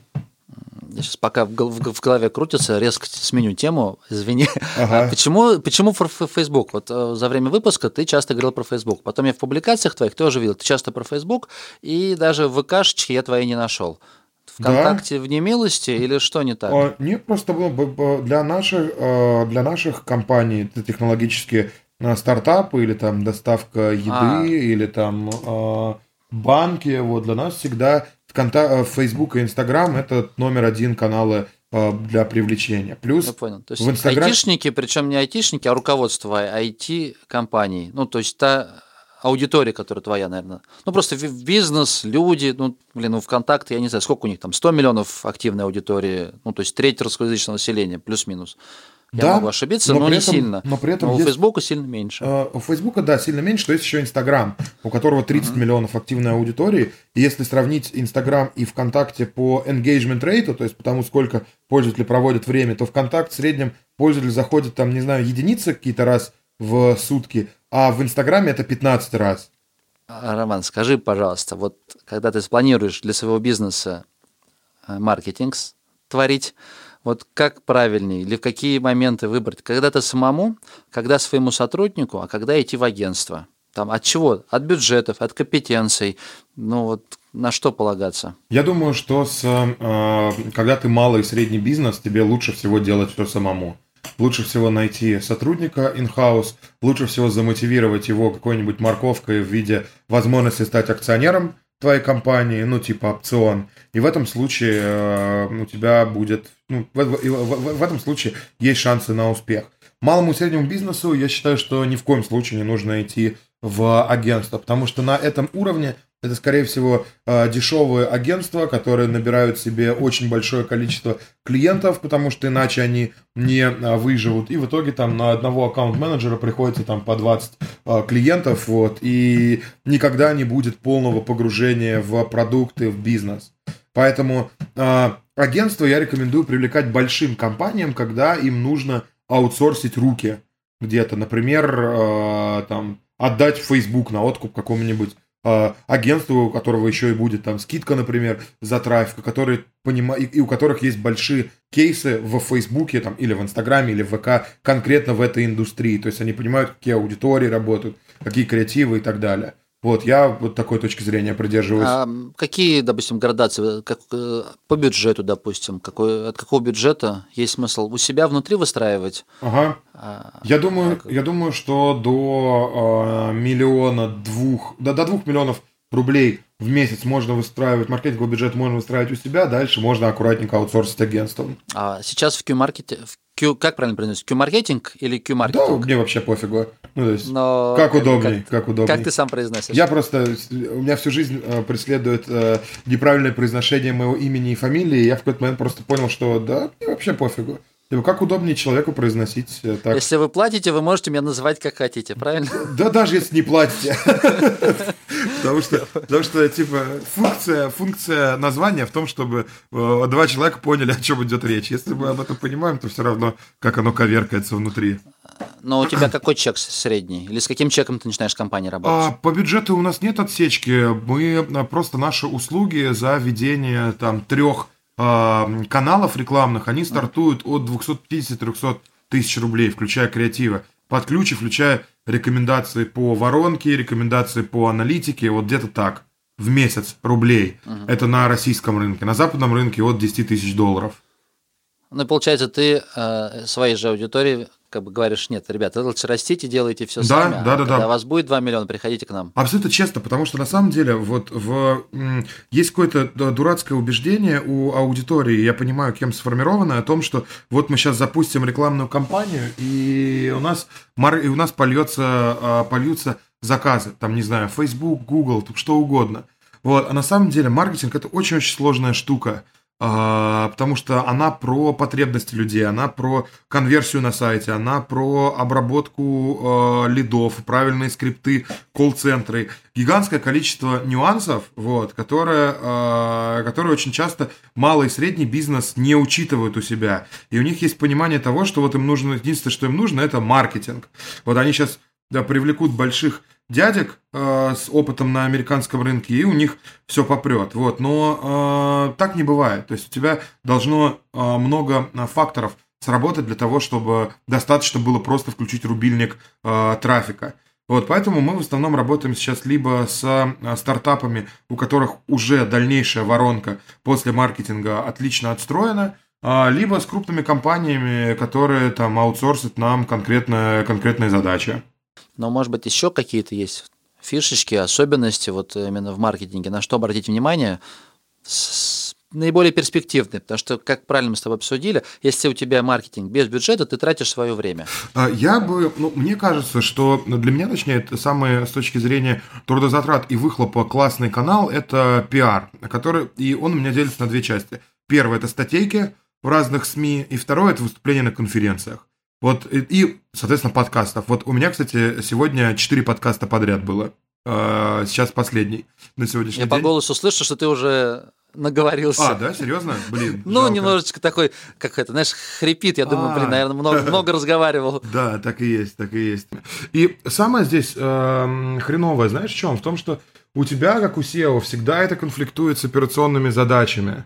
Я сейчас пока в, голове крутится, резко сменю тему, извини. Ага. А почему, почему Facebook? Вот э, за время выпуска ты часто говорил про Facebook. Потом я в публикациях твоих тоже видел, ты часто про Facebook, и даже в ВКшечке я твои не нашел. ВКонтакте да. в немилости или что не так? Нет, просто для наших, э, для наших компаний технологические э, стартапы или там доставка еды а. или там э, банки, вот для нас всегда Facebook и Instagram это номер один каналы для привлечения. Плюс Я понял. То есть в Инстаграм... айтишники, причем не айтишники, а руководство IT-компаний. Ну, то есть та аудитория, которая твоя, наверное. Ну, просто бизнес, люди, ну, блин, ну, ВКонтакте, я не знаю, сколько у них там, 100 миллионов активной аудитории, ну, то есть треть русскоязычного населения, плюс-минус. Я да, могу ошибиться, но, но не этом, сильно. Но при этом но есть, у Фейсбука сильно меньше. Э, у Фейсбука, да, сильно меньше, то есть еще Инстаграм, у которого 30 uh-huh. миллионов активной аудитории. И если сравнить Инстаграм и ВКонтакте по engagement rate, то есть потому сколько пользователи проводят время, то ВКонтакт в среднем пользователь заходит там, не знаю, единицы какие-то раз в сутки, а в Инстаграме это 15 раз. А, Роман, скажи, пожалуйста, вот когда ты спланируешь для своего бизнеса э, маркетинг творить, вот как правильнее или в какие моменты выбрать? Когда ты самому, когда своему сотруднику, а когда идти в агентство? Там от чего? От бюджетов, от компетенций. Ну вот на что полагаться? Я думаю, что с, э, когда ты малый и средний бизнес, тебе лучше всего делать все самому. Лучше всего найти сотрудника in-house, лучше всего замотивировать его какой-нибудь морковкой в виде возможности стать акционером твоей компании, ну, типа опцион. И в этом случае э, у тебя будет, ну, в, в, в, в этом случае есть шансы на успех. Малому и среднему бизнесу я считаю, что ни в коем случае не нужно идти в агентство, потому что на этом уровне это, скорее всего, э, дешевые агентства, которые набирают себе очень большое количество клиентов, потому что иначе они не э, выживут. И в итоге там на одного аккаунт-менеджера приходится там по 20 э, клиентов, вот, и никогда не будет полного погружения в продукты, в бизнес. Поэтому агентство я рекомендую привлекать большим компаниям, когда им нужно аутсорсить руки где-то. Например, там, отдать Facebook на откуп какому-нибудь агентству, у которого еще и будет там скидка, например, за трафик, которые понимают, и у которых есть большие кейсы в Фейсбуке там, или в Инстаграме, или в ВК конкретно в этой индустрии. То есть они понимают, какие аудитории работают, какие креативы и так далее. Вот, я вот такой точки зрения придерживаюсь. А какие, допустим, градации как, э, по бюджету, допустим? Какой, от какого бюджета есть смысл у себя внутри выстраивать? Ага. А, я, думаю, а, я думаю, что до э, миллиона двух, до, до двух миллионов рублей в месяц можно выстраивать, маркетинговый бюджет можно выстраивать у себя, дальше можно аккуратненько аутсорсить агентством. А сейчас в Q-маркете, в Q, как правильно произносить, Q-маркетинг или Q-маркетинг? Да, мне вообще пофигу. Ну, то есть, Но как удобней, как, как удобней. Как ты сам произносишь? Я просто, у меня всю жизнь э, преследует э, неправильное произношение моего имени и фамилии, и я в какой-то момент просто понял, что да, мне вообще пофигу. Типа, как удобнее человеку произносить э, так? Если вы платите, вы можете меня называть как хотите, правильно? Да, даже если не платите. [LAUGHS] Потому что, потому что, типа, функция, функция названия в том, чтобы э, два человека поняли, о чем идет речь. Если мы об этом понимаем, то все равно, как оно коверкается внутри. Но у тебя какой чек средний? Или с каким чеком ты начинаешь компании работать? А, по бюджету у нас нет отсечки. Мы а, просто наши услуги за ведение там трех э, каналов рекламных, они стартуют от 250-300 тысяч рублей, включая креативы. Под ключи, включая рекомендации по воронке, рекомендации по аналитике, вот где-то так, в месяц рублей. Угу. Это на российском рынке. На западном рынке от 10 тысяч долларов. Ну, получается, ты э, своей же аудитории как бы говоришь, нет, ребята, лучше растите, делайте все да, сами, да, а да, когда да. у вас будет 2 миллиона, приходите к нам. Абсолютно честно, потому что на самом деле вот в, есть какое-то дурацкое убеждение у аудитории, я понимаю, кем сформировано, о том, что вот мы сейчас запустим рекламную кампанию, и у нас, и у нас польется, а, польются заказы, там, не знаю, Facebook, Google, что угодно. Вот. А на самом деле маркетинг – это очень-очень сложная штука – а, потому что она про потребности людей, она про конверсию на сайте, она про обработку э, лидов, правильные скрипты, колл-центры. Гигантское количество нюансов, вот, которые, э, которые очень часто малый и средний бизнес не учитывают у себя. И у них есть понимание того, что вот им нужно, единственное, что им нужно, это маркетинг. Вот они сейчас да, привлекут больших дядек э, с опытом на американском рынке, и у них все попрет. Вот. Но э, так не бывает. То есть у тебя должно э, много э, факторов сработать для того, чтобы достаточно было просто включить рубильник э, трафика. Вот, поэтому мы в основном работаем сейчас либо с э, стартапами, у которых уже дальнейшая воронка после маркетинга отлично отстроена, э, либо с крупными компаниями, которые там аутсорсят нам конкретные, конкретные задачи. Но, может быть, еще какие-то есть фишечки, особенности вот именно в маркетинге, на что обратить внимание наиболее перспективный? Потому что, как правильно мы с тобой обсудили, если у тебя маркетинг без бюджета, ты тратишь свое время. А, я бы, ну, мне кажется, что для меня, точнее, это самое с точки зрения трудозатрат и выхлопа классный канал – это пиар, который, и он у меня делится на две части. Первое – это статейки в разных СМИ, и второе – это выступления на конференциях. Вот, и, соответственно, подкастов. Вот у меня, кстати, сегодня четыре подкаста подряд было. А, сейчас последний на сегодняшний Я день. по голосу слышу, что ты уже наговорился. А, да, серьезно? Блин. [LAUGHS] Ну, жалко. немножечко такой, как это, знаешь, хрипит. Я думаю, А. блин, наверное, много, [LAUGHS] много разговаривал. Да, так и есть, так и есть. И самое здесь эм, хреновое, знаешь, в чем? В том, что у тебя, как у SEO, всегда это конфликтует с операционными задачами.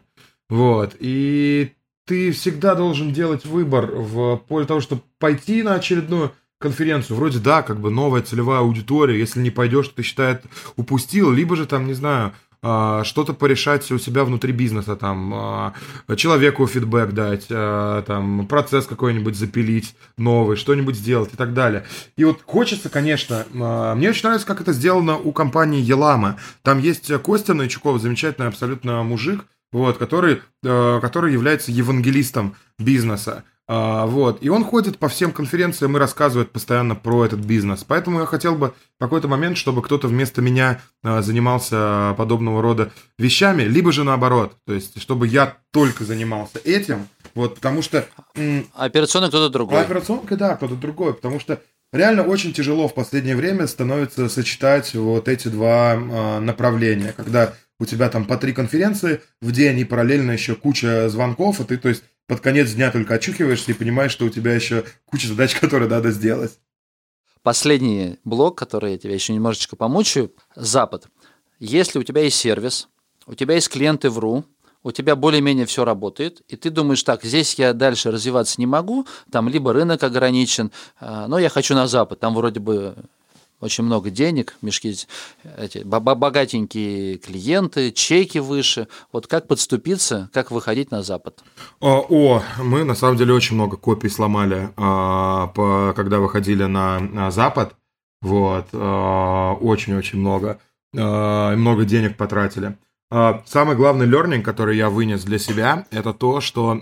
Вот. И ты всегда должен делать выбор в поле того, чтобы пойти на очередную конференцию. Вроде да, как бы новая целевая аудитория. Если не пойдешь, ты считает упустил. Либо же там, не знаю, а, что-то порешать у себя внутри бизнеса, там, а, человеку фидбэк дать, а, там, процесс какой-нибудь запилить новый, что-нибудь сделать и так далее. И вот хочется, конечно, мне очень нравится, как это сделано у компании Елама. Там есть Костя Найчуков, замечательный абсолютно мужик, вот, который, э, который является евангелистом бизнеса. А, вот. И он ходит по всем конференциям и рассказывает постоянно про этот бизнес. Поэтому я хотел бы в какой-то момент, чтобы кто-то вместо меня а, занимался подобного рода вещами, либо же наоборот. То есть, чтобы я только занимался этим. Вот, потому что... А операционный кто-то другой. операционка, да, кто-то другой, потому что реально очень тяжело в последнее время становится сочетать вот эти два а, направления, когда у тебя там по три конференции в день и параллельно еще куча звонков, и ты, то есть, под конец дня только очухиваешься и понимаешь, что у тебя еще куча задач, [LAUGHS] которые надо сделать. Последний блок, который я тебя еще немножечко помучаю, Запад. Если у тебя есть сервис, у тебя есть клиенты в РУ, у тебя более-менее все работает, и ты думаешь, так, здесь я дальше развиваться не могу, там либо рынок ограничен, а, но я хочу на Запад, там вроде бы очень много денег, мешки, эти, бо- бо- богатенькие клиенты, чеки выше. Вот как подступиться, как выходить на Запад? О, о, мы на самом деле очень много копий сломали, а, когда выходили на, Запад. Вот, а, очень-очень много. А, много денег потратили. А, Самый главный learning, который я вынес для себя, это то, что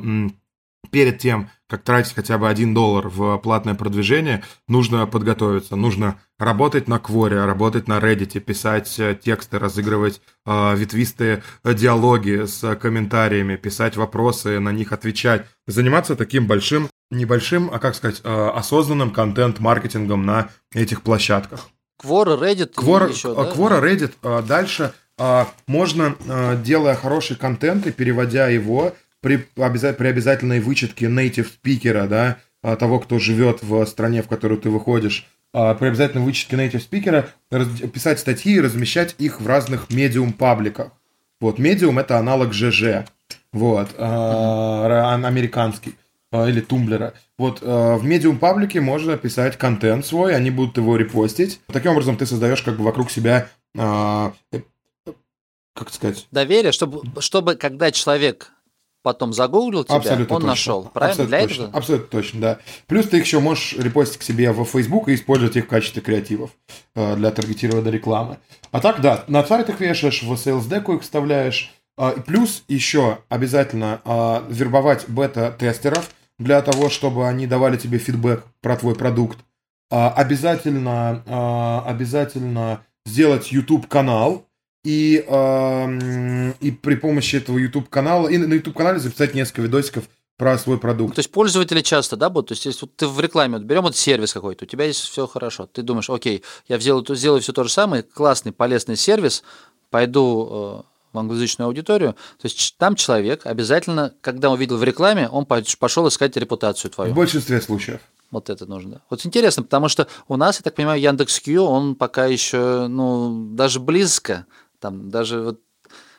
перед тем, как тратить хотя бы один доллар в платное продвижение, нужно подготовиться, нужно работать на Кворе, работать на Reddit, писать э, тексты, разыгрывать э, ветвистые э, диалоги с комментариями, писать вопросы, на них отвечать, заниматься таким большим, небольшим, а как сказать, э, осознанным контент-маркетингом на этих площадках. Quora, Reddit Quora, еще, а, да? Quora, Reddit, дальше можно, делая хороший контент и переводя его при, при обязательной вычетке native спикера, да, а, того, кто живет в стране, в которую ты выходишь, а, при обязательной вычетке native спикера писать статьи и размещать их в разных медиум-пабликах. Вот, медиум это аналог ЖЖ, вот, а, американский или тумблера. Вот в медиум паблике можно писать контент свой, они будут его репостить. Таким образом ты создаешь как бы вокруг себя, э, как сказать, Доверие, чтобы, чтобы когда человек потом загуглил тебя, Абсолютно он точно. нашел. Правильно? Абсолютно Для точно. этого? Абсолютно точно, да. Плюс ты их еще можешь репостить к себе в Facebook и использовать их в качестве креативов э, для таргетированной рекламы. А так, да, на сайт их вешаешь, в Sales Deck их вставляешь. А, плюс еще обязательно а, вербовать бета-тестеров для того, чтобы они давали тебе фидбэк про твой продукт. А, обязательно, обязательно сделать YouTube-канал, и, эм, и при помощи этого YouTube канала, и на YouTube канале записать несколько видосиков про свой Ну, продукт. То есть пользователи часто, да, будут? То есть если вот ты в рекламе, вот берем вот сервис какой-то, у тебя есть все хорошо, ты думаешь, окей, я сделаю, сделаю все то же самое, классный, полезный сервис, пойду э, в англоязычную аудиторию, то есть там человек обязательно, когда увидел в рекламе, он по- пошел искать репутацию В твою. большинстве случаев. Вот это нужно. Вот интересно, потому что у нас, я так понимаю, Яндекс.Кью, он пока еще, ну, даже близко, там, даже вот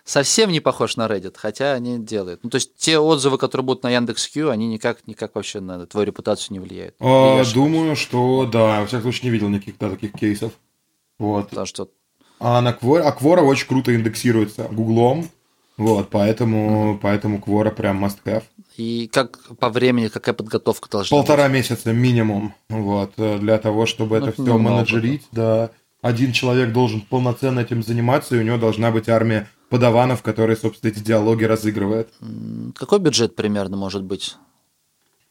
совсем не похож на Reddit, хотя они делают. Ну, то есть те отзывы, которые будут на Яндекс.Кью, они никак, никак вообще на твою репутацию не влияют. А, думаю, что да, во всяком случае не видел никаких да, таких кейсов. Вот. Потому что А на Quora, а Quora очень круто индексируется Гуглом. Вот, поэтому, поэтому Quora прям must have. и как по времени, какая подготовка должна Полтора месяца минимум, вот, э, для того, чтобы Ну, это все менеджерить, да. Один человек должен полноценно этим заниматься, и у него должна быть армия подаванов, которые, собственно, эти диалоги разыгрывают. Какой бюджет примерно может быть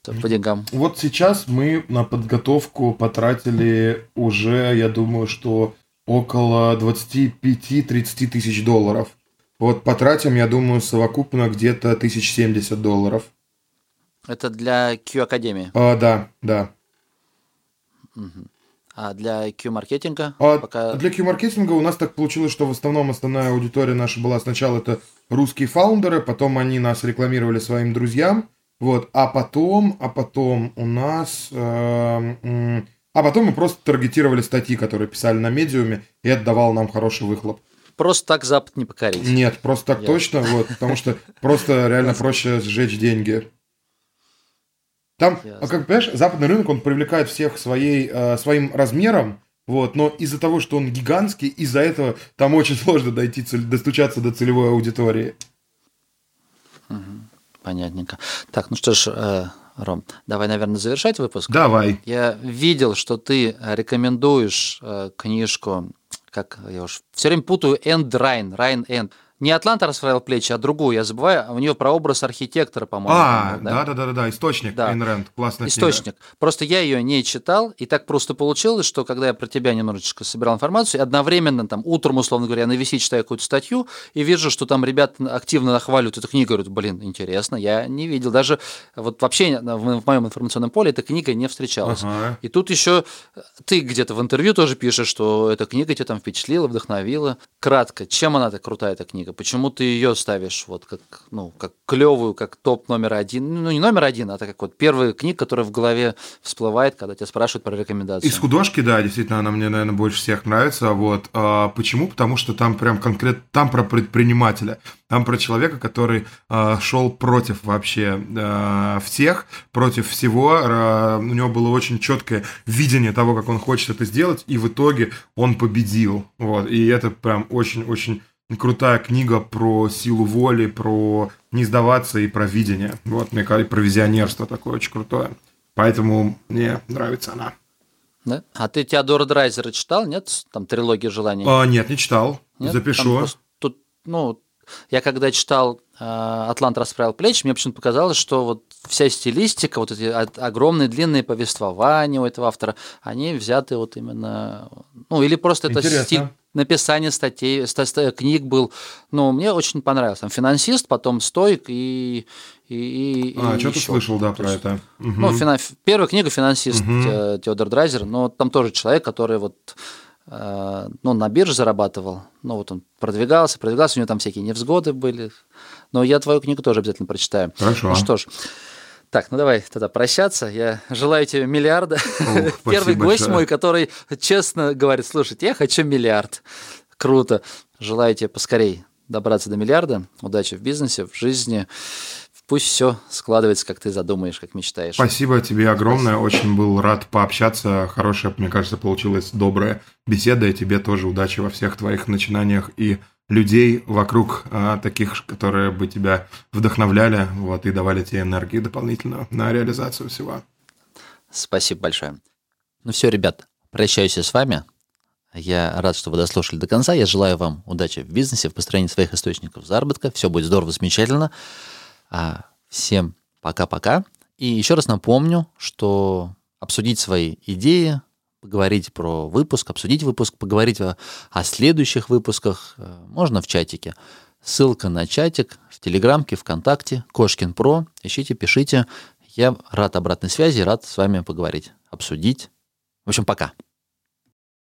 по деньгам? Вот сейчас мы на подготовку потратили уже, я думаю, что около 25-30 тысяч долларов. Вот потратим, я думаю, совокупно где-то 1070 долларов. Это для Q-академии? А, да, да. Угу. А для Q-маркетинга? А пока... Для Q-маркетинга у нас так получилось, что в основном основная аудитория наша была сначала это русские фаундеры, потом они нас рекламировали своим друзьям, вот, а потом, а потом у нас... Э, а потом мы просто таргетировали статьи, которые писали на медиуме, и это давало нам хороший выхлоп. Просто так Запад не покорить. Нет, просто так Я... точно, вот, потому что просто реально [LAUGHS] проще сжечь деньги. Там, а как понимаешь, западный рынок, он привлекает всех своей, э, своим размером, вот, но из-за того, что он гигантский, из-за этого там очень [LAUGHS] сложно дойти, достучаться до целевой аудитории. Понятненько. Так, ну что ж, э, Ром, давай, наверное, завершать выпуск. Давай. Я видел, что ты рекомендуешь э, книжку, как я уж все время путаю, Энд Райн, Райн Энд не Атланта расправил плечи, а другую, я забываю, а у нее про образ архитектора, по-моему. А, да, да, да, да, да, источник, да. Айн Рэнд, классная Источник. Книга. Просто я ее не читал, и так просто получилось, что когда я про тебя немножечко собирал информацию, одновременно там утром, условно говоря, на VC читаю какую-то статью и вижу, что там ребята активно нахваливают эту книгу, говорят, блин, интересно, я не видел, даже вот вообще в моем информационном поле эта книга не встречалась. Ага. И тут еще ты где-то в интервью тоже пишешь, что эта книга тебя там впечатлила, вдохновила. Кратко, чем она так крутая, эта книга? Книга? Почему ты ее ставишь вот как, ну, как клевую, как топ номер один? Ну, не номер один, а так как вот первая книга, которая в голове всплывает, когда тебя спрашивают про рекомендации. Из художки, да, действительно, она мне, наверное, больше всех нравится. Вот. А почему? Потому что там прям конкретно, там про предпринимателя. Там про человека, который э, шел против вообще э, всех, против всего. Э, у него было очень четкое видение того, как он хочет это сделать, и в итоге он победил. Вот. И это прям очень-очень крутая книга про силу воли, про не сдаваться и про видение. Вот, мне кажется, про визионерство такое очень крутое. Поэтому мне нравится она. Да? А ты Теодора Драйзера читал, нет? Там трилогия желаний. А, нет, не читал. Нет? Запишу. тут, ну, я когда читал э, «Атлант расправил плечи», мне почему-то показалось, что вот вся стилистика, вот эти огромные длинные повествования у этого автора, они взяты вот именно... Ну, или просто это Интересно. стиль написание статей, книг был. Ну, мне очень понравился. Там финансист, потом стоик и... и, и а, что ты слышал, да, про есть, это? Угу. Ну, фина... первая книга «Финансист» угу. Теодор Драйзер, но там тоже человек, который вот э, ну, на бирже зарабатывал. Ну, вот он продвигался, продвигался, у него там всякие невзгоды были. Но я твою книгу тоже обязательно прочитаю. Хорошо. Ну что ж, так, ну давай тогда прощаться. Я желаю тебе миллиарда. О, [LAUGHS] Первый гость большое. мой, который честно говорит, слушайте, я хочу миллиард. Круто. Желаю тебе поскорей добраться до миллиарда. Удачи в бизнесе, в жизни. Пусть все складывается, как ты задумаешь, как мечтаешь. Спасибо тебе огромное. Очень был рад пообщаться. Хорошая, мне кажется, получилась добрая беседа. И тебе тоже удачи во всех твоих начинаниях и людей вокруг а, таких, которые бы тебя вдохновляли вот, и давали тебе энергию дополнительную на реализацию всего. Спасибо большое. Ну все, ребят, прощаюсь с вами. Я рад, что вы дослушали до конца. Я желаю вам удачи в бизнесе, в построении своих источников заработка. Все будет здорово, замечательно. А, всем пока-пока. И еще раз напомню, что обсудить свои идеи, поговорить про выпуск, обсудить выпуск, поговорить о, о следующих выпусках э, можно в чатике. Ссылка на чатик в Телеграмке, ВКонтакте, Кошкин Про. Ищите, пишите. Я рад обратной связи, рад с вами поговорить, обсудить. В общем, пока.